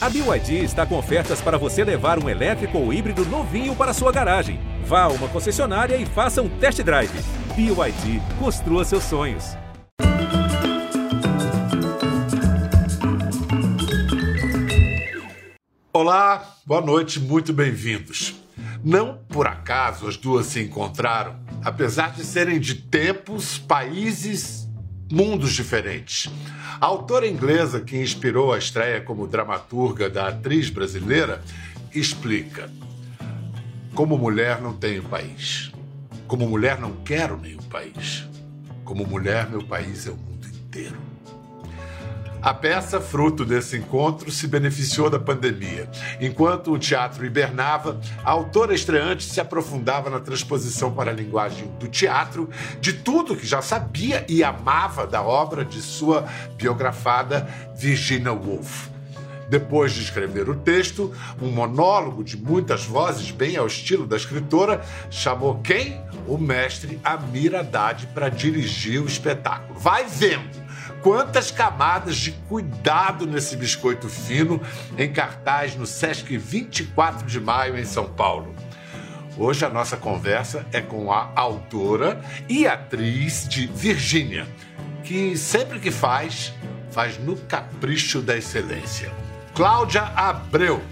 A BYD está com ofertas para você levar um elétrico ou híbrido novinho para sua garagem. Vá a uma concessionária e faça um test drive. BYD, construa seus sonhos. Olá, boa noite, muito bem-vindos. Não por acaso as duas se encontraram, apesar de serem de tempos, países, mundos diferentes. A autora inglesa que inspirou a estreia como dramaturga da atriz brasileira explica: Como mulher não tenho país. Como mulher não quero nenhum país. Como mulher, meu país é o mundo inteiro. A peça, fruto desse encontro, se beneficiou da pandemia. Enquanto o teatro hibernava, a autora estreante se aprofundava na transposição para a linguagem do teatro de tudo que já sabia e amava da obra de sua biografada Virginia Woolf. Depois de escrever o texto, um monólogo de muitas vozes, bem ao estilo da escritora, chamou quem? O mestre Amir Haddad para dirigir o espetáculo. Vai vendo! Quantas camadas de cuidado nesse biscoito fino em cartaz no Sesc 24 de maio em São Paulo. Hoje a nossa conversa é com a autora e atriz de Virgínia, que sempre que faz, faz no capricho da excelência. Cláudia Abreu.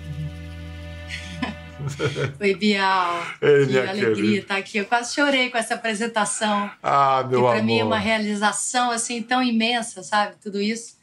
Oi, Bial. Ei, que alegria estar aqui. Eu quase chorei com essa apresentação. Ah, meu que amor. para mim é uma realização assim tão imensa, sabe? Tudo isso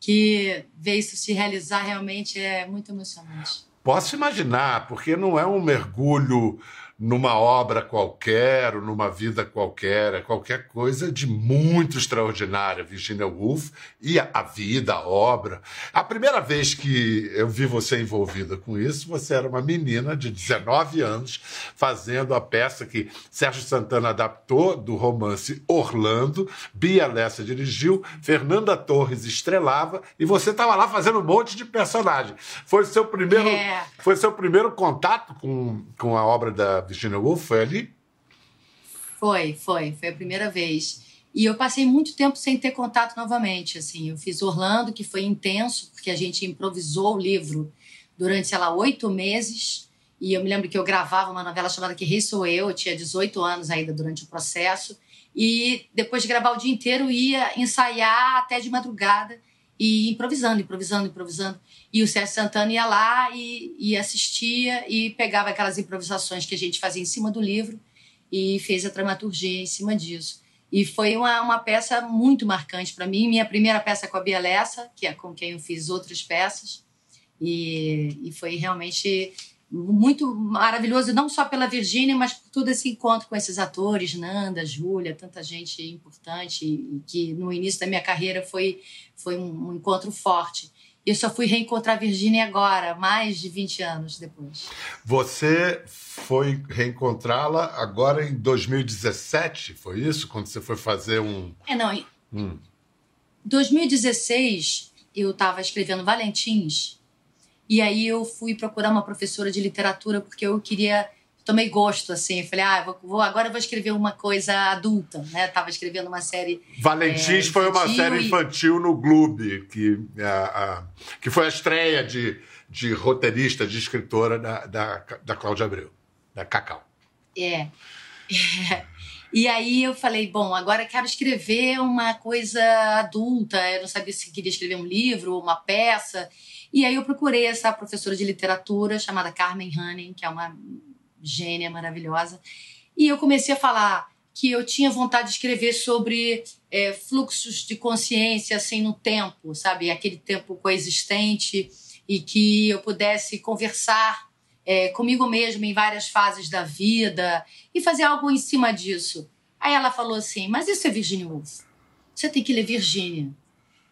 que ver isso se realizar realmente é muito emocionante. Posso imaginar, porque não é um mergulho numa obra qualquer, ou numa vida qualquer, é qualquer coisa de muito extraordinária, Virginia Woolf, e a, vida, a obra. A primeira vez que eu vi você envolvida com isso, você era uma menina de 19 anos, fazendo a peça que Sérgio Santana adaptou do romance Orlando, Bia Lessa dirigiu, Fernanda Torres estrelava, e você estava lá fazendo um monte de personagem. Foi seu primeiro, é. foi seu primeiro contato com, com a obra da Virginia Woolf foi ali? Foi, foi. Foi a primeira vez. E eu passei muito tempo sem ter contato novamente. Assim, eu fiz Orlando, que foi intenso, porque a gente improvisou o livro durante, sei lá, oito meses. E eu me lembro que eu gravava uma novela chamada Que Rei Sou Eu. Eu tinha 18 anos ainda durante o processo. E depois de gravar o dia inteiro, ia ensaiar até de madrugada e improvisando, improvisando, improvisando. E o Sérgio Santana ia lá e, e, assistia e pegava aquelas improvisações que a gente fazia em cima do livro e fez a dramaturgia em cima disso. E foi uma, uma peça muito marcante para mim. Minha primeira peça com a Bia Lessa, que é com quem eu fiz outras peças. E, e foi realmente muito maravilhoso, não só pela Virgínia, mas por todo esse encontro com esses atores, Nanda, Júlia, tanta gente importante, que no início da minha carreira foi, foi um, um encontro forte. E eu só fui reencontrar a Virgínia agora, mais de 20 anos depois. Você foi reencontrá-la agora em 2017, foi isso? Quando você foi fazer um. É, não. Em hum. 2016, eu estava escrevendo Valentins e aí eu fui procurar uma professora de literatura porque eu queria tomei gosto assim, falei, ah, vou, vou, agora eu vou escrever uma coisa adulta, né? Tava escrevendo uma série Valentins é, foi uma série infantil no Globo, que a, a, que foi a estreia de, de roteirista, de escritora da, da, da Cláudia Abreu, da Cacau. É. é. E aí eu falei, bom, agora quero escrever uma coisa adulta. Eu não sabia se queria escrever um livro, uma peça. E aí eu procurei essa professora de literatura chamada Carmen Hanning, que é uma gênia maravilhosa. E eu comecei a falar que eu tinha vontade de escrever sobre é, fluxos de consciência assim no tempo, sabe, aquele tempo coexistente e que eu pudesse conversar é, comigo mesma em várias fases da vida e fazer algo em cima disso. Aí ela falou assim: "Mas isso é Virginia Woolf. Você tem que ler Virginia".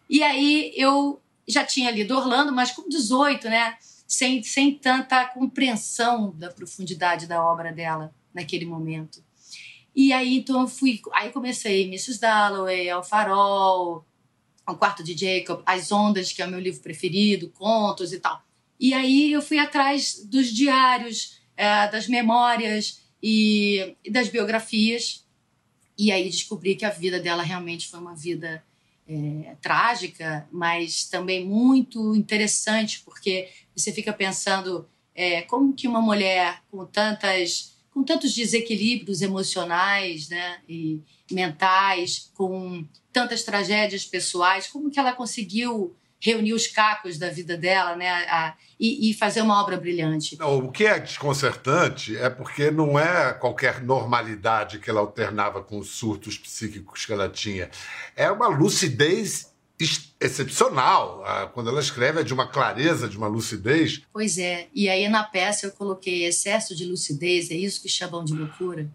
E aí eu já tinha lido Orlando, mas com 18, né? Sem, sem tanta compreensão da profundidade da obra dela naquele momento. E aí, então, eu fui. Aí comecei Mrs. Dalloway, Ao Farol, O Quarto de Jacob, As Ondas, que é o meu livro preferido, contos e tal. E aí eu fui atrás dos diários, é, das memórias e, e das biografias. E aí descobri que a vida dela realmente foi uma vida é, trágica, mas também muito interessante, porque você fica pensando é, como que uma mulher com tantas com tantos desequilíbrios emocionais né, e mentais, com tantas tragédias pessoais, como que ela conseguiu reunir os cacos da vida dela né, a, e, e, fazer uma obra brilhante. Não, o que é desconcertante é porque não é qualquer normalidade que ela alternava com os surtos psíquicos que ela tinha. É uma lucidez excepcional. Quando ela escreve é de uma clareza, de uma lucidez. Pois é. E aí na peça eu coloquei excesso de lucidez, é isso que chamam de loucura.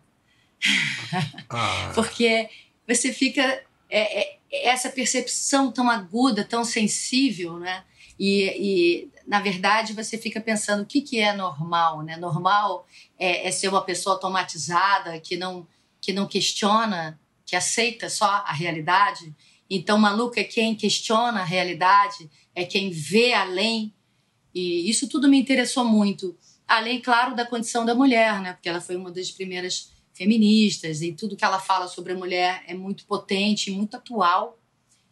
Ah. Porque você fica. É, é, essa percepção tão aguda, tão sensível, né? E, e, na verdade, você fica pensando o que, que é normal, né? Normal é, é ser uma pessoa automatizada, que não, que não questiona, que aceita só a realidade. Então, maluco é quem questiona a realidade, é quem vê além. E isso tudo me interessou muito. Além, claro, da condição da mulher, né? Porque ela foi uma das primeiras feministas e tudo que ela fala sobre a mulher é muito potente, muito atual.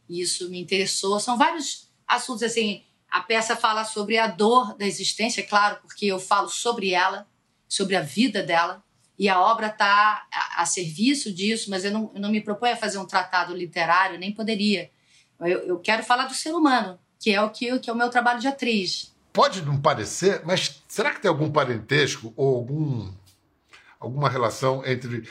E isso me interessou. São vários assuntos assim. A peça fala sobre a dor da existência, claro, porque eu falo sobre ela, sobre a vida dela e a obra está a, a, serviço disso, mas eu não, eu não, me proponho a fazer um tratado literário, nem poderia. Eu, eu quero falar do ser humano, que é o que, que é o meu trabalho de atriz. Pode não parecer, mas será que tem algum parentesco ou algum, alguma relação entre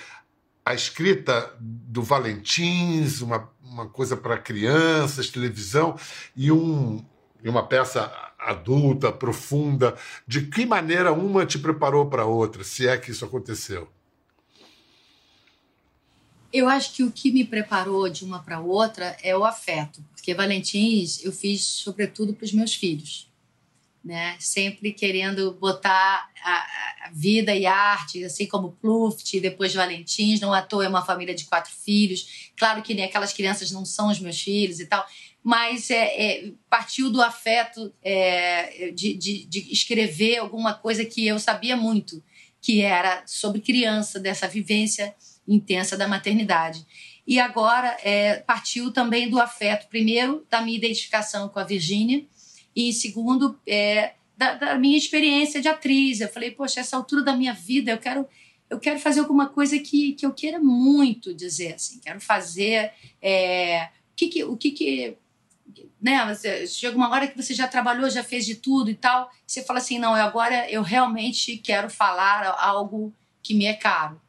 a escrita do Valentins, uma, uma coisa para crianças, televisão, e, um, e uma peça adulta, profunda, de que maneira uma te preparou para outra, se é que isso aconteceu? Eu acho que o que me preparou de uma para outra é o afeto, porque Valentins eu fiz sobretudo para os meus filhos, né? Sempre querendo botar a, a, vida e arte, assim como Pluft, depois Valentins, não à toa é uma família de quatro filhos. Claro que nem aquelas crianças não são os meus filhos e tal, mas é, é, partiu do afeto é, de, de, de, escrever alguma coisa que eu sabia muito, que era sobre criança, dessa vivência intensa da maternidade. E agora é, partiu também do afeto, primeiro, da minha identificação com a Virgínia, e segundo, é, da, da, minha experiência de atriz. Eu falei, poxa, essa altura da minha vida, eu quero. Eu quero fazer alguma coisa que, que eu queira muito dizer, assim. Quero fazer é, o que, que o que, que né, chega uma hora que você já trabalhou, já fez de tudo e tal, você fala assim, não, agora eu realmente quero falar algo que me é caro.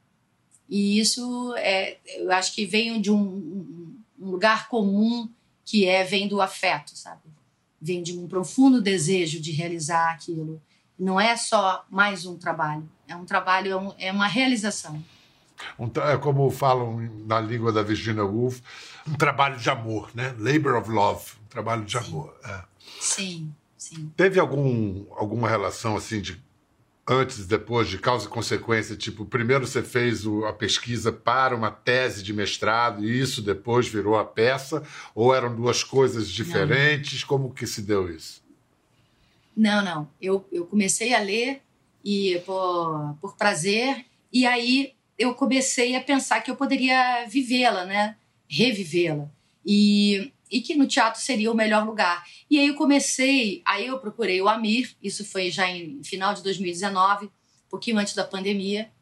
E isso, é, eu acho que vem de um, um lugar comum que é vem do afeto, sabe? Vem de um profundo desejo de realizar aquilo. Não é só mais um trabalho, é um trabalho, é, é uma realização. É como falam na língua da Virginia Woolf, um trabalho de amor, né? Labor of love, um trabalho de sim. amor. É. Sim, sim. Teve algum, alguma relação assim de antes e depois de causa e consequência? Tipo, primeiro você fez o, a pesquisa para uma tese de mestrado e isso depois virou a peça? Ou eram duas coisas diferentes? Não. Como que se deu isso? Não, não. Eu, eu comecei a ler e por, por prazer e aí eu comecei a pensar que eu poderia vivê-la, né? Revivê-la. E, e que no teatro seria o melhor lugar. E aí eu comecei, aí eu procurei o Amir, isso foi já em final de 2019, um pouquinho antes da pandemia.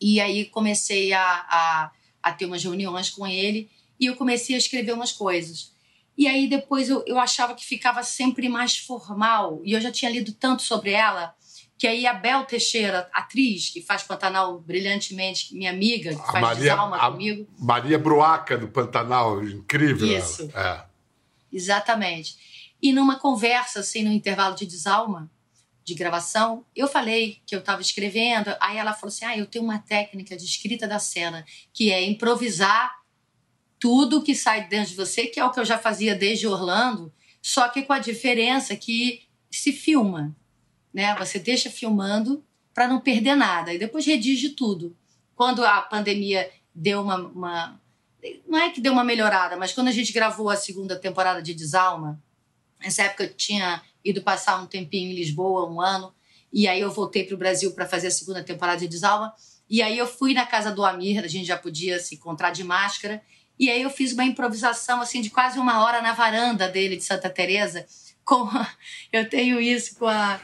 E aí comecei a, a, a ter umas reuniões com ele e eu comecei a escrever umas coisas. E aí depois eu, eu achava que ficava sempre mais formal. E eu já tinha lido tanto sobre ela que aí a Bel Teixeira, atriz, que faz Pantanal brilhantemente, minha amiga, que a faz Maria, Desalma comigo. Maria Bruaca, do Pantanal, incrível. Isso. É. Exatamente. E numa conversa, assim, no intervalo de Desalma, de gravação, eu falei que eu estava escrevendo, aí ela falou assim, ah, eu tenho uma técnica de escrita da cena, que é improvisar tudo que sai dentro de você, que é o que eu já fazia desde Orlando, só que com a diferença que se filma né? Você deixa filmando para não perder nada e depois redige tudo. Quando a pandemia deu uma, uma, não é que deu uma melhorada, mas quando a gente gravou a segunda temporada de Desalma, nessa época eu tinha ido passar um tempinho em Lisboa, um ano, e aí eu voltei para o Brasil para fazer a segunda temporada de Desalma. E aí eu fui na casa do Amir, a gente já podia se encontrar de máscara, E aí eu fiz uma improvisação assim de quase uma hora na varanda dele de Santa Teresa, com eu tenho isso com a,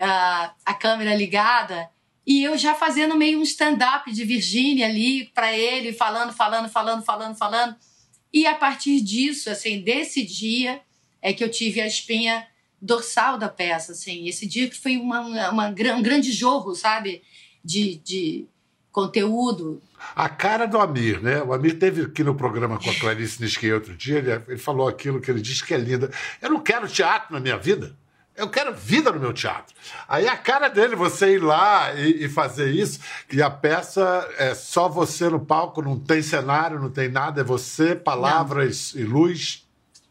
a, a câmera ligada e eu já fazendo meio um stand-up de Virgínia ali para ele, falando, falando, falando, falando, falando. E a partir disso, assim, desse dia é que eu tive a espinha dorsal da peça, assim. Esse dia que foi uma, uma, um grande jogo, sabe? De, de conteúdo. A cara do Amir, né? O Amir teve aqui no programa com a Clarice Nisquet outro dia, ele, ele falou aquilo que ele disse que é linda. Eu não quero teatro na minha vida. Eu quero vida no meu teatro. Aí a cara dele, você ir lá e, e, fazer isso, e a peça é só você no palco, não tem cenário, não tem nada, é você, palavras não. e luz.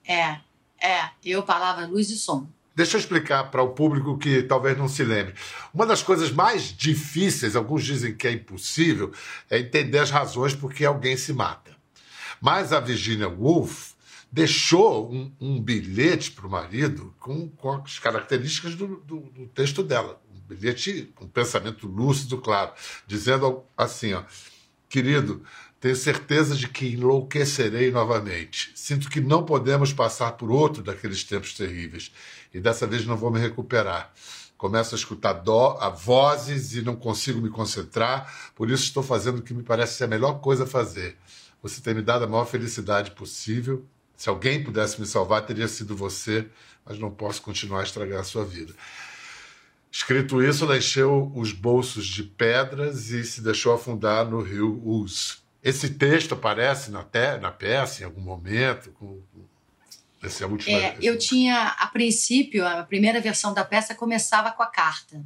É, é. Eu, palavra, luz e som. Deixa eu explicar para o público que talvez não se lembre. Uma das coisas mais difíceis, alguns dizem que é impossível, é entender as razões por que alguém se mata. Mas a Virginia Woolf deixou um, um bilhete para o marido com, com, as características do, do, do, texto dela. Um bilhete com um pensamento lúcido, claro, dizendo assim: ó, querido, tenho certeza de que enlouquecerei novamente. Sinto que não podemos passar por outro daqueles tempos terríveis e dessa vez não vou me recuperar. Começo a escutar dó, a vozes e não consigo me concentrar, por isso estou fazendo o que me parece ser a melhor coisa a fazer. Você tem me dado a maior felicidade possível. Se alguém pudesse me salvar, teria sido você, mas não posso continuar a estragar a sua vida. Escrito isso, ela encheu os bolsos de pedras e se deixou afundar no rio Uz. Esse texto aparece na, te, na peça em algum momento, com, essa é a última. É, eu tinha, a princípio, a primeira versão da peça começava com a carta.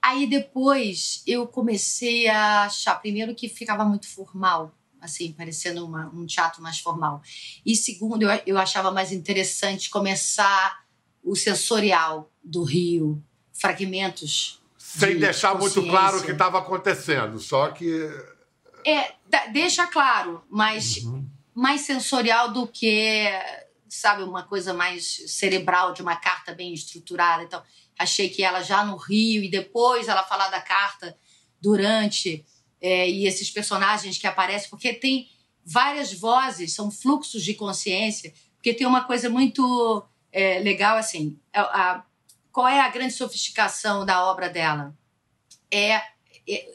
Aí depois eu comecei a achar, primeiro, que ficava muito formal, assim, parecendo uma, um teatro mais formal. E segundo, eu, eu achava mais interessante começar o sensorial do Rio, fragmentos. Sem de deixar muito claro o que estava acontecendo, só que. É, deixa claro, mas uhum. mais sensorial do que sabe, uma coisa mais cerebral, de uma carta bem estruturada. Então, achei que ela já no Rio e depois ela falar da carta durante é, e esses personagens que aparecem, porque tem várias vozes, são fluxos de consciência, porque tem uma coisa muito é, legal assim, a, a, qual é a grande sofisticação da obra dela? É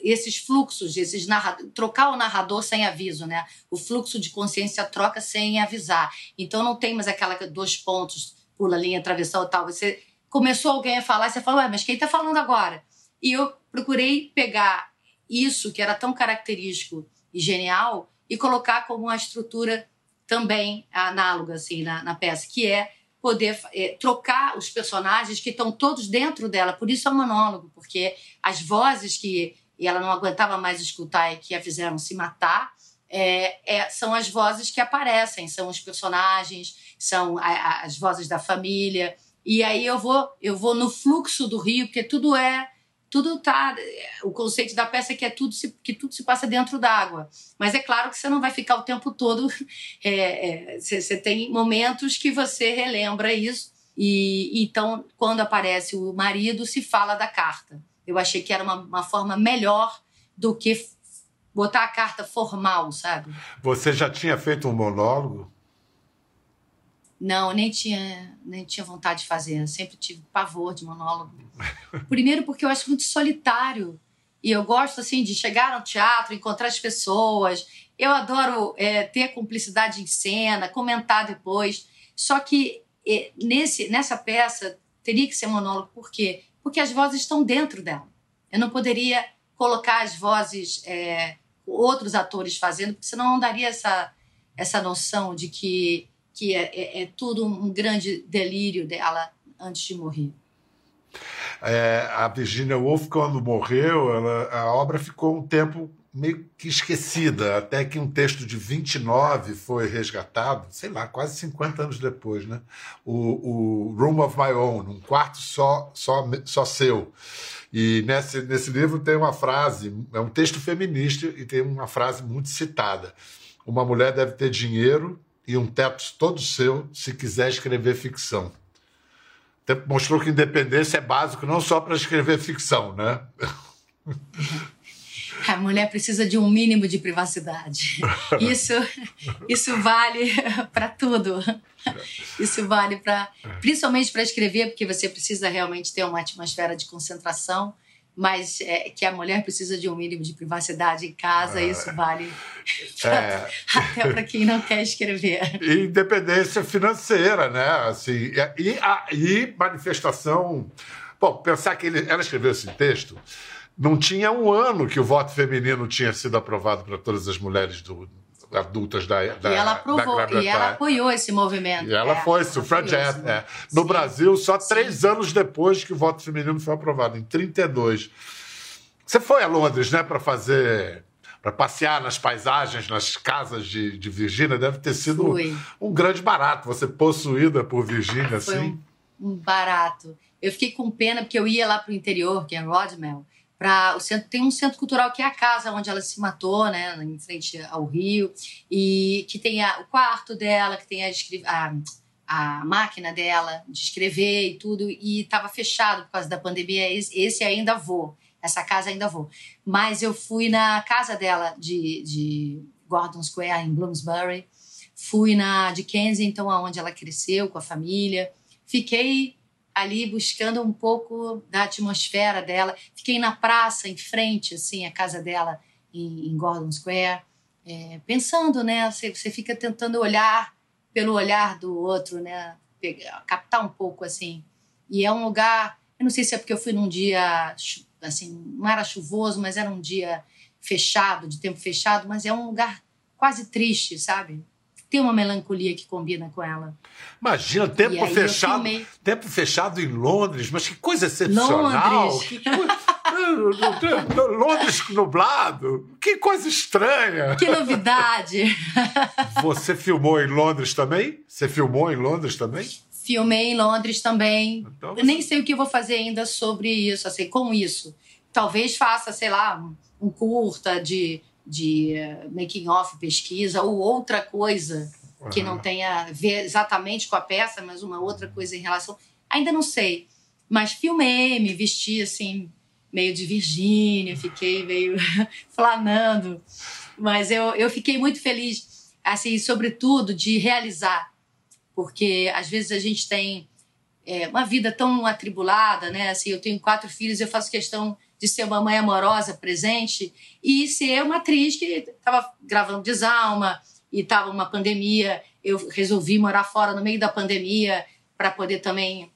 esses fluxos, esses trocar o narrador sem aviso, né? O fluxo de consciência troca sem avisar. Então não tem mais aquela dois pontos, pula linha, atravessou tal. Você começou alguém a falar, você falou, mas quem está falando agora? E eu procurei pegar isso que era tão característico e genial e colocar como uma estrutura também análoga assim na, na peça, que é poder é, trocar os personagens que estão todos dentro dela. Por isso é um monólogo, porque as vozes que ela não aguentava mais escutar e que a fizeram se matar, é, é, são as vozes que aparecem, são os personagens, são a, a, as vozes da família. E aí eu vou, eu vou no fluxo do rio, porque tudo é, tudo tá, o conceito da peça é que é tudo se, que tudo se passa dentro d'água. Mas é claro que você não vai ficar o tempo todo, é, é, você, você tem momentos que você relembra isso. E então, quando aparece o marido, se fala da carta. Eu achei que era uma, uma forma melhor do que botar a carta formal, sabe? Você já tinha feito um monólogo? Não, nem tinha, nem tinha vontade de fazer. Eu sempre tive pavor de monólogo. Primeiro porque eu acho muito solitário. E eu gosto, assim, de chegar no teatro, encontrar as pessoas. Eu adoro é, ter cumplicidade em cena, comentar depois. Só que é, nesse, nessa peça teria que ser monólogo. Por quê? porque as vozes estão dentro dela. Eu não poderia colocar as vozes, é, outros atores fazendo, porque senão não daria essa, essa noção de que, que é, é, é tudo um grande delírio dela antes de morrer. É, a Virginia Woolf, quando morreu, ela, a obra ficou um tempo meio que esquecida, até que um texto de 29 foi resgatado, sei lá, quase 50 anos depois, né? O, o Room of My Own, um quarto só, só, só seu. E nesse, nesse livro tem uma frase, é um texto feminista e tem uma frase muito citada. Uma mulher deve ter dinheiro e um teto todo seu se quiser escrever ficção. Mostrou que independência é básico não só para escrever ficção, né? A mulher precisa de um mínimo de privacidade. Isso, isso vale para tudo. Isso vale para, principalmente para escrever, porque você precisa realmente ter uma atmosfera de concentração mas é, que a mulher precisa de um mínimo de privacidade em casa, é. isso vale é. até para quem não quer escrever. Independência financeira, né? Assim, e, a, e manifestação. Bom, pensar que ele, ela escreveu esse texto, não tinha um ano que o voto feminino tinha sido aprovado para todas as mulheres do, adultas da, da E ela aprovou, e ela apoiou esse movimento. E ela é, foi sufragette. É. No Sim. Brasil, só Sim. três anos depois que o voto feminino foi aprovado, em 32. Você foi a Londres, né, para fazer para passear nas paisagens, nas casas de, de Virgínia, deve ter sido um, um, grande barato. Você possuída por Virgínia, assim. Um, um, barato. Eu fiquei com pena porque eu ia lá para o interior, que é Rodmel, para o centro tem um centro cultural que é a casa onde ela se matou, né, em frente ao rio, e que tem a, o quarto dela, que tem a, a, a máquina dela de escrever e tudo, e estava fechado por causa da pandemia. Esse, ainda vou, essa casa ainda vou. Mas eu fui na casa dela de, de Gordon Square em Bloomsbury, fui na de Kensington, onde ela cresceu com a família, fiquei ali buscando um pouco da atmosfera dela. Fiquei na praça, em frente, assim, à casa dela em, em Gordon Square, é, pensando, né? Você, você fica tentando olhar pelo olhar do outro, né? Pegar, captar um pouco, assim. E é um lugar, eu não sei se é porque eu fui num dia, assim, não era chuvoso, mas era um dia fechado, de tempo fechado, mas é um lugar quase triste, sabe? Tem uma melancolia que combina com ela. Imagina, tempo fechado, tempo fechado em Londres, mas que coisa excepcional. Londres. Que coisa... Londres nublado, que coisa estranha. Que novidade. Você filmou em Londres também? Você filmou em Londres também? Filmei em Londres também. Então, você... Nem sei o que vou fazer ainda sobre isso, assim, com isso. Talvez faça, sei lá, um curta de de eh, making off, pesquisa ou outra coisa uhum. que não tenha a ver exatamente com a peça, mas uma outra coisa em relação. Ainda não sei, mas filmei, me vesti assim meio de Virgínia, fiquei meio flanando, mas eu, eu fiquei muito feliz, assim, sobretudo de realizar, porque às vezes a gente tem é, uma vida tão atribulada, né? Assim, eu tenho quatro filhos, eu faço questão de ser uma mãe amorosa, presente, e ser uma atriz que estava gravando Desalma e estava uma pandemia. Eu resolvi morar fora no meio da pandemia para poder também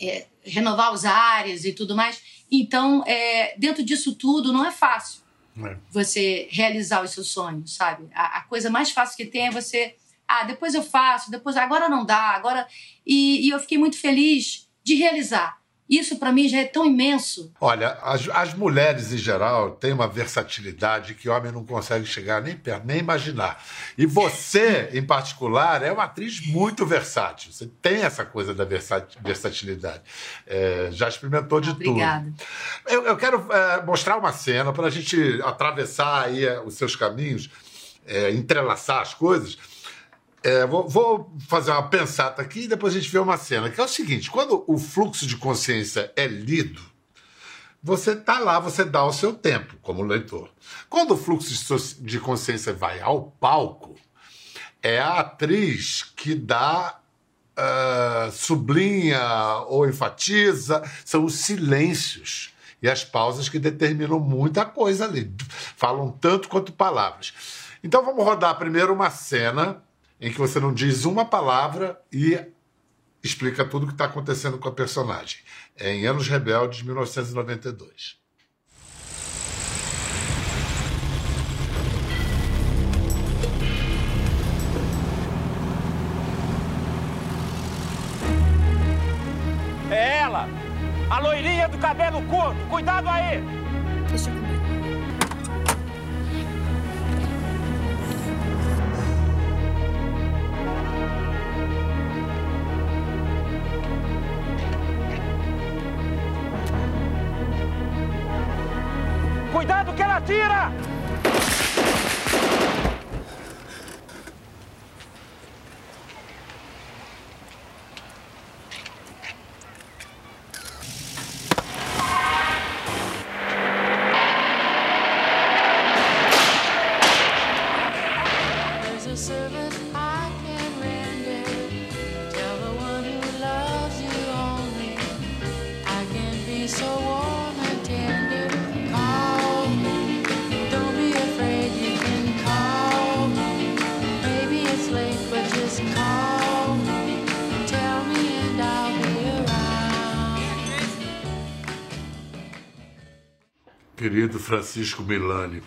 é, renovar os ares e tudo mais. Então, é, dentro disso tudo, não é fácil é. você realizar os seus sonhos, sabe? A, a, coisa mais fácil que tem é você. Ah, depois eu faço, depois agora não dá, agora. E, e eu fiquei muito feliz de realizar. Isso para mim já é tão imenso. Olha, as, as, mulheres em geral têm uma versatilidade que o homem não consegue chegar nem perto, nem imaginar. E você, em particular, é uma atriz muito versátil. Você tem essa coisa da versatilidade. É, já experimentou de Obrigada. tudo. Eu, eu quero é, mostrar uma cena para a gente atravessar aí é, os seus caminhos, é, entrelaçar as coisas. É, vou, vou, fazer uma pensata aqui e depois a gente vê uma cena, que é o seguinte: quando o fluxo de consciência é lido, você está lá, você dá o seu tempo como leitor. Quando o fluxo de consciência vai ao palco, é a atriz que dá, uh, sublinha ou enfatiza, são os silêncios e as pausas que determinam muita coisa ali. Falam tanto quanto palavras. Então vamos rodar primeiro uma cena em que você não diz uma palavra e explica tudo o que está acontecendo com a personagem. É em Anos Rebeldes, 1992. É ela! A loirinha do cabelo curto! Cuidado aí! Deixa eu Cuidado que ela atira! Francisco Milani.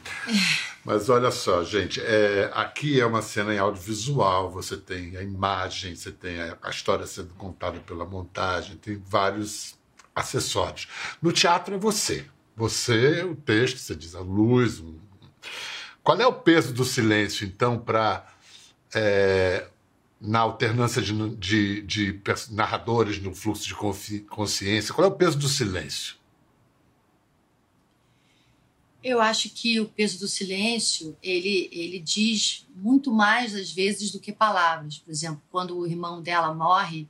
Mas olha só, gente, é, aqui é uma cena em audiovisual, você tem a imagem, você tem a, a história sendo contada pela montagem, tem vários acessórios. No teatro é você. Você, o texto, você diz a luz. um- Qual é o peso do silêncio, então, para. é, na alternância de, de- de narradores no fluxo de consciência, qual é o peso do silêncio? Eu acho que o peso do silêncio, ele, ele diz muito mais às vezes do que palavras. Por exemplo, quando o irmão dela morre,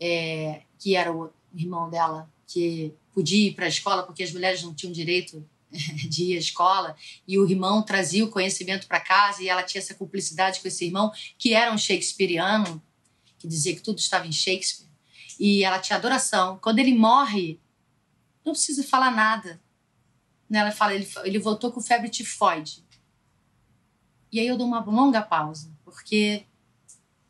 é, que era o irmão dela que podia ir para a escola porque as mulheres não tinham direito de ir à escola e o irmão trazia o conhecimento para casa e ela tinha essa cumplicidade com esse irmão que era um shakespeariano que dizia que tudo estava em Shakespeare e ela tinha adoração. Quando ele morre, não precisa falar nada né, ela fala, ele, ele voltou com febre tifoide. E aí eu dou uma longa pausa, porque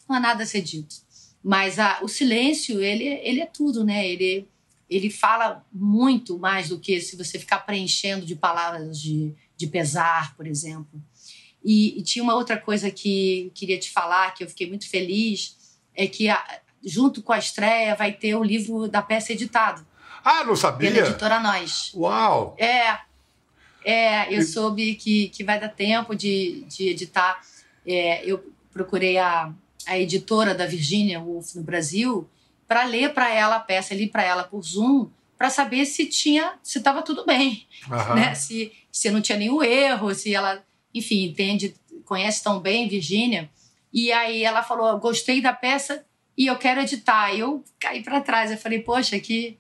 não há nada a ser dito. Mas a, o silêncio, ele, ele é tudo, né? Ele, ele fala muito mais do que se você ficar preenchendo de palavras de, de pesar, por exemplo. E, e tinha uma outra coisa que queria te falar, que eu fiquei muito feliz, é que a- junto com a estreia vai ter o livro da peça editado, Ah, não pela sabia? editora Nós. Uau! É, é, eu soube que, que vai dar tempo de, de editar. É, eu procurei a, a editora da Virginia Woolf no Brasil para ler para ela a peça, li para ela por Zoom, para saber se tinha, se estava tudo bem, Aham. né? Se, se não tinha nenhum erro, se ela, enfim, entende, conhece tão bem Virginia. E aí ela falou: gostei da peça e eu quero editar. E eu caí para trás, eu falei: poxa, que,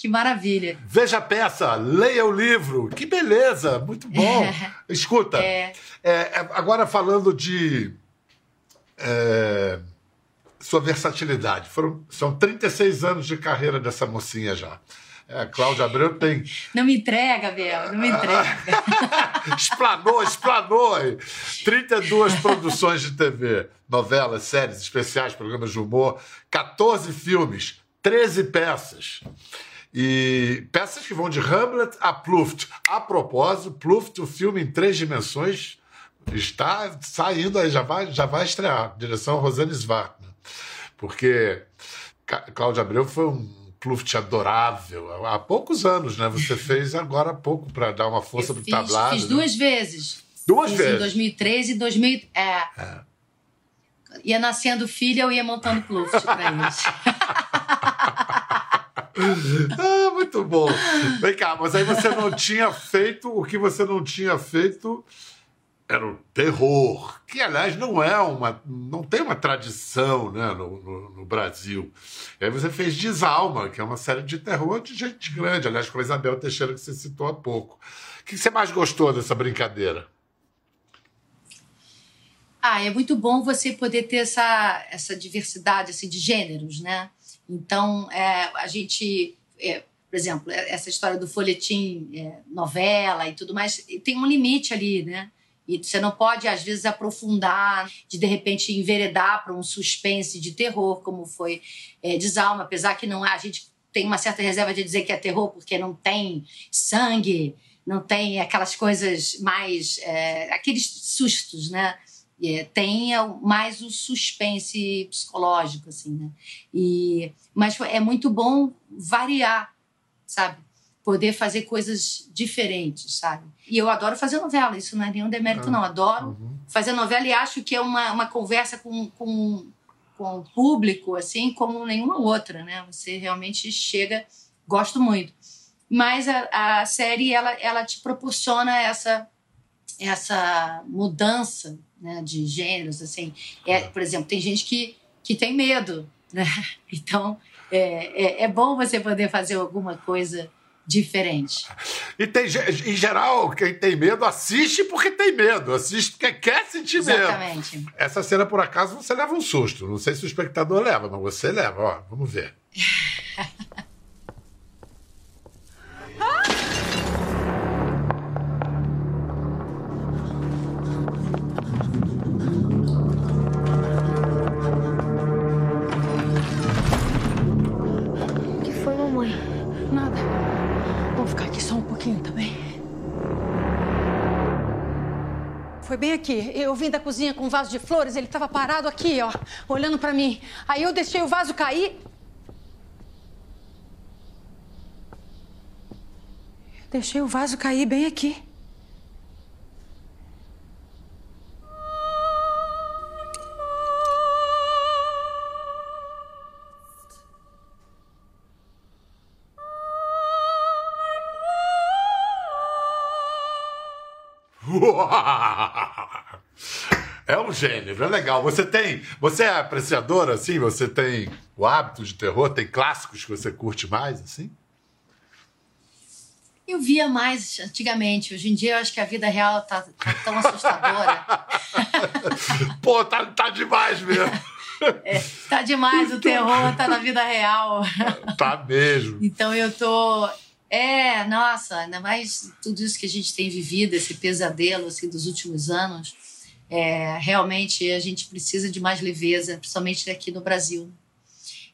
que maravilha. Veja a peça, leia o livro. Que beleza, muito bom. Escuta, É. é, é, agora falando de é, sua versatilidade. Foram, são 36 anos de carreira dessa mocinha já. É, Cláudia Abreu tem. Não me entrega, Bel, não me entrega. Explanou, explanou. 32 produções de TV, novelas, séries, especiais, programas de humor, 14 filmes, 13 peças. E peças que vão de Hamlet a Pluft. A propósito, Pluft, o filme em três dimensões, está saindo aí, já vai, já vai estrear. Direção Rosane Svartman. Porque Cláudia Abreu foi um Pluft adorável. Há poucos anos, né? Você fez agora há pouco para dar uma força pro fiz, tablado. fiz né? duas vezes. Duas fiz vezes. em 2013 e 2000. É. Ia nascendo filha, eu ia montando Pluft pra eles. Ah, muito bom. Vem cá, mas aí você não tinha feito o que você não tinha feito era o terror, que aliás não é uma, não tem uma tradição, né, no, no, no Brasil. E aí você fez Desalma, que é uma série de terror de gente grande, aliás com a Isabel Teixeira que você citou há pouco. O que você mais gostou dessa brincadeira? Ah, é muito bom você poder ter essa, essa diversidade assim, de gêneros, né? Então, é, a gente, é, por exemplo, é- essa história do folhetim, é, novela e tudo mais, tem um limite ali, né? E você não pode, às vezes, aprofundar, de de repente enveredar para um suspense de terror, como foi é, Desalma, apesar que não há, a gente tem uma certa reserva de dizer que é terror, porque não tem sangue, não tem aquelas coisas mais. é, aqueles sustos, né? É, tem mais o suspense psicológico, assim, né? E, mas é muito bom variar, sabe? Poder fazer coisas diferentes, sabe? E eu adoro fazer novela, isso não é nenhum demérito, não. Adoro fazer novela e acho que é uma, uma conversa com, com, com o público, assim, como nenhuma outra, né? Você realmente chega, gosto muito. Mas a, a série, ela, ela te proporciona essa, essa mudança né, de gêneros, assim. É, por exemplo, tem gente que, que tem medo, né? Então, é, é, é bom você poder fazer alguma coisa diferente. E tem, em geral, quem tem medo assiste porque tem medo, assiste porque quer sentir medo. Exatamente. Essa cena, por acaso, você leva um susto. Não sei se o espectador leva, mas você leva. Ó, vamos ver. aqui. Eu vim da cozinha com um vaso de flores, ele tava parado aqui, ó, olhando pra mim. Aí eu deixei o vaso cair. Deixei o vaso cair bem aqui. Gênero, é legal. Você tem, você é apreciadora assim? Você tem o hábito de terror? Tem clássicos que você curte mais assim? Eu via mais antigamente. Hoje em dia eu acho que a vida real tá, tá tão assustadora. Pô, tá, tá demais mesmo. tá demais, o terror tá na vida real. Tá mesmo. Então eu tô. É, nossa, ainda mais tudo isso que a gente tem vivido, esse pesadelo assim, dos últimos anos. É, realmente a gente precisa de mais leveza, principalmente aqui no Brasil.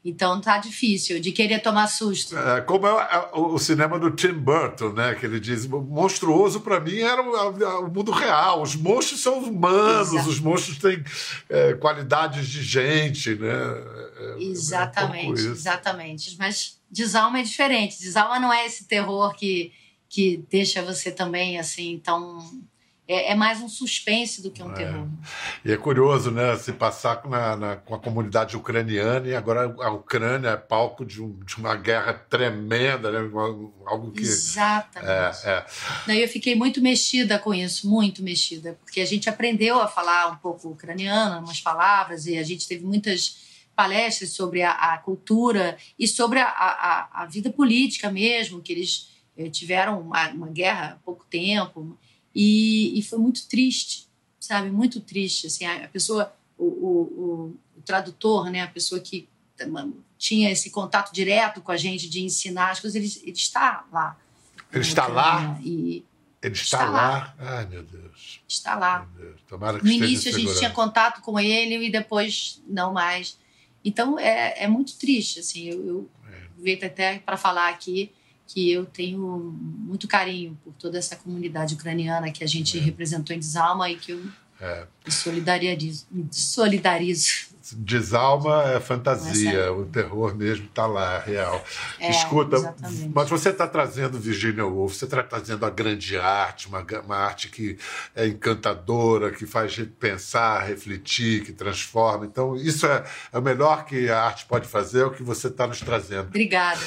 Então tá difícil de querer tomar susto. É, como é, é o o cinema do Tim Burton, né? Que ele diz: monstruoso pra mim era o, o mundo real. Os monstros são humanos, os monstros têm é, qualidades de gente, né? É- é um Exatamente, exatamente. Mas Desalma é diferente. Desalma não é esse terror que, que deixa você também assim tão. É, é mais um suspense do que um terror. E é curioso, né? Se passar na, na- com a comunidade ucraniana e agora a Ucrânia é palco de, um- de uma guerra tremenda, né? Algo que. Exatamente. É, é. Daí eu fiquei muito mexida com isso, muito mexida, porque a gente aprendeu a falar um pouco ucraniano, umas palavras, e a gente teve muitas palestras sobre a, a cultura e sobre a, a, a vida política mesmo, que eles eh, tiveram uma, uma guerra há pouco tempo, e, e foi muito triste, sabe? Muito triste. Assim, a, pessoa, o, o, o, tradutor, né? a pessoa que tinha esse contato direto com a gente de ensinar as coisas, ele, ele está lá. Ele está lá? E Ele está, Está lá. Ai, meu Deus. está lá. Deus. Tomara que No início a gente tinha contato com ele e depois não mais. Então é, é muito triste, assim. Eu, eu É. veio até para falar aqui que eu tenho muito carinho por toda essa comunidade ucraniana que a gente representou em Desalma e que eu É. me solidarizo. Solidarizo. Desalma é fantasia, Essa- o terror mesmo está lá, real. É, Escuta, exatamente. mas você está trazendo Virginia Woolf, você está trazendo a grande arte, uma, uma arte que é encantadora, que faz pensar, refletir, que transforma. Então, isso é, é o melhor que a arte pode fazer, é o que você está nos trazendo. Obrigada.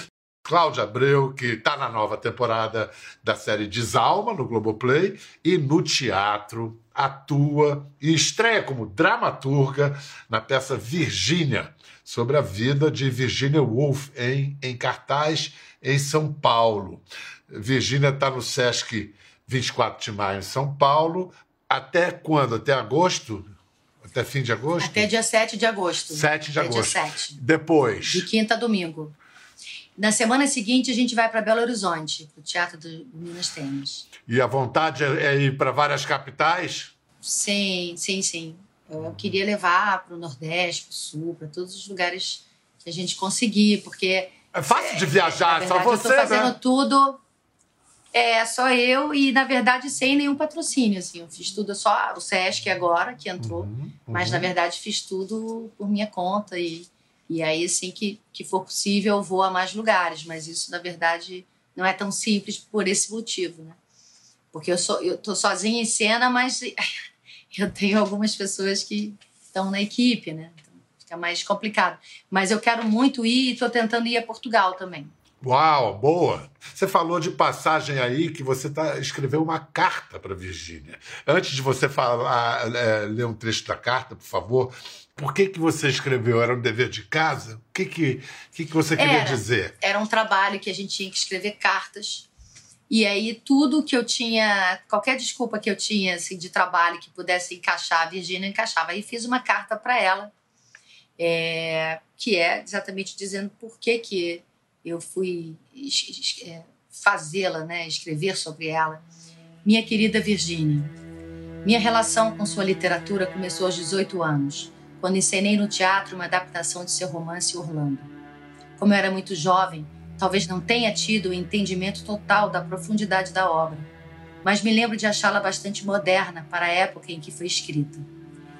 Cláudia Abreu, que está na nova temporada da série Desalma, no Globoplay, e no teatro atua e estreia como dramaturga na peça Virgínia, sobre a vida de Virginia Woolf em, em cartaz em São Paulo. Virgínia está no Sesc 24 de maio em São Paulo. Até quando? Até agosto? Até fim de agosto? Até dia 7 de agosto. 7 de Até agosto. Dia 7. Depois. De quinta a domingo. Na semana seguinte, a gente vai para Belo Horizonte, para o Teatro do Minas Tênis. E a vontade é é ir para várias capitais? Sim, sim, sim. Eu queria levar para o Nordeste, para o Sul, para todos os lugares que a gente conseguir, porque É fácil de viajar, verdade só eu você, tô fazendo né? tudo. É só eu e, na verdade, sem nenhum patrocínio. Assim. Eu fiz tudo só o Sesc agora, que entrou. Uhum, Mas, na verdade, fiz tudo por minha conta. E, e aí, assim que, que for possível, eu vou a mais lugares. Mas isso, na verdade, não é tão simples por esse motivo, né? Porque eu, sou, eu tô sozinha em cena, mas eu tenho algumas pessoas que estão na equipe, né? Então, fica mais complicado. Mas eu quero muito ir e estou tentando ir a Portugal também. Uau, boa. Você falou de passagem aí que você tá, escreveu uma carta para Virgínia. Antes de você falar, é, ler um trecho da carta, por favor, por que, que você escreveu? Era um dever de casa? O que, que, que, que você queria Era. dizer? Era um trabalho que a gente tinha que escrever cartas. E aí, tudo que eu tinha, qualquer desculpa que eu tinha assim, de trabalho que pudesse encaixar, a Virgínia encaixava. Aí fiz uma carta para ela, é, que é exatamente dizendo por que, que eu fui é, fazê-la, né, escrever sobre ela. Minha querida Virgínia, minha relação com sua literatura começou aos 18 anos, quando encenei no teatro uma adaptação de seu romance Orlando. Como eu era muito jovem, Talvez não tenha tido o entendimento total da profundidade da obra, mas me lembro de achá-la bastante moderna para a época em que foi escrita.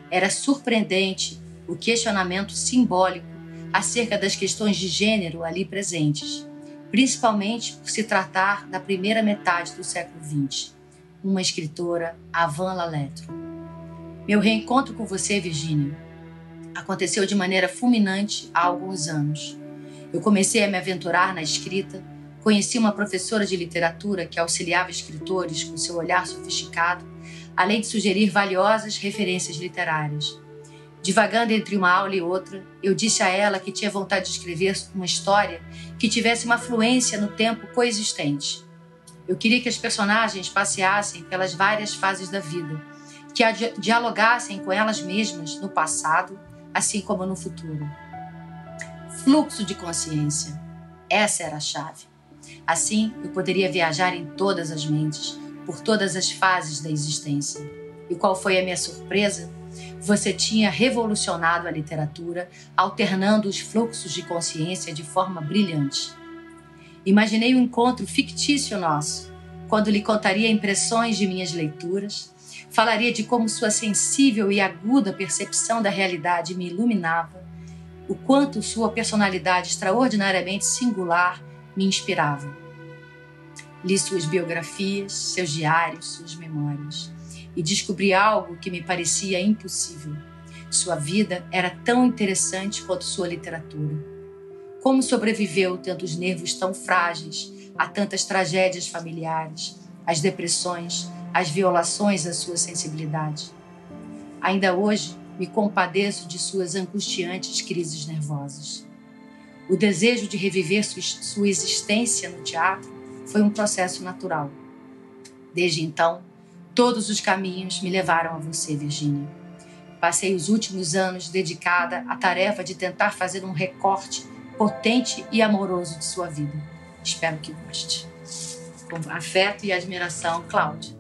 Era surpreendente o questionamento simbólico acerca das questões de gênero ali presentes, principalmente por se tratar da primeira metade do século XX, uma escritora avant la lettre. Meu reencontro com você, Virginia, aconteceu de maneira fulminante há alguns anos. Eu comecei a me aventurar na escrita, conheci uma professora de literatura que auxiliava escritores com seu olhar sofisticado, além de sugerir valiosas referências literárias. Divagando entre uma aula e outra, eu disse a ela que tinha vontade de escrever uma história que tivesse uma fluência no tempo coexistente. Eu queria que as personagens passeassem pelas várias fases da vida, que dialogassem com elas mesmas no passado, assim como no futuro. Fluxo de consciência. Essa era a chave. Assim, eu poderia viajar em todas as mentes, por todas as fases da existência. E qual foi a minha surpresa? Você tinha revolucionado a literatura, alternando os fluxos de consciência de forma brilhante. Imaginei um encontro fictício nosso, quando lhe contaria impressões de minhas leituras, falaria de como sua sensível e aguda percepção da realidade me iluminava, o quanto sua personalidade extraordinariamente singular me inspirava. Li suas biografias, seus diários, suas memórias e descobri algo que me parecia impossível. Sua vida era tão interessante quanto sua literatura. Como sobreviveu tendo os nervos tão frágeis a tantas tragédias familiares, as depressões, as violações à sua sensibilidade? Ainda hoje me compadeço de suas angustiantes crises nervosas. O desejo de reviver sua existência no teatro foi um processo natural. Desde então, Todos os caminhos me levaram a você, Virginia. Passei os últimos anos dedicada à tarefa de tentar fazer um recorte potente e amoroso de sua vida. Espero que goste. Com afeto e admiração, Cláudia.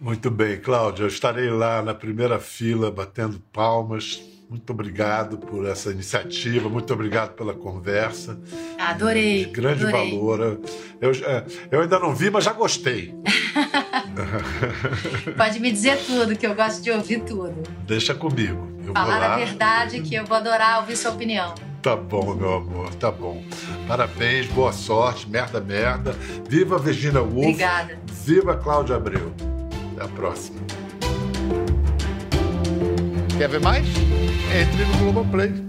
Muito bem, Cláudia. Eu estarei lá na primeira fila batendo palmas muito obrigado por essa iniciativa, muito obrigado pela conversa. Adorei. De grande adorei. valor. Eu, é, eu ainda não vi, mas já gostei. Pode me dizer tudo, que eu gosto de ouvir tudo. Deixa comigo. Eu Falar a verdade, que eu vou adorar ouvir sua opinião. Tá bom, meu amor, tá bom. Parabéns, boa sorte, merda, merda. Viva Virginia Woolf. Obrigada. Viva Cláudia Abreu. Até a próxima. Quer ver mais? Entre no Globoplay.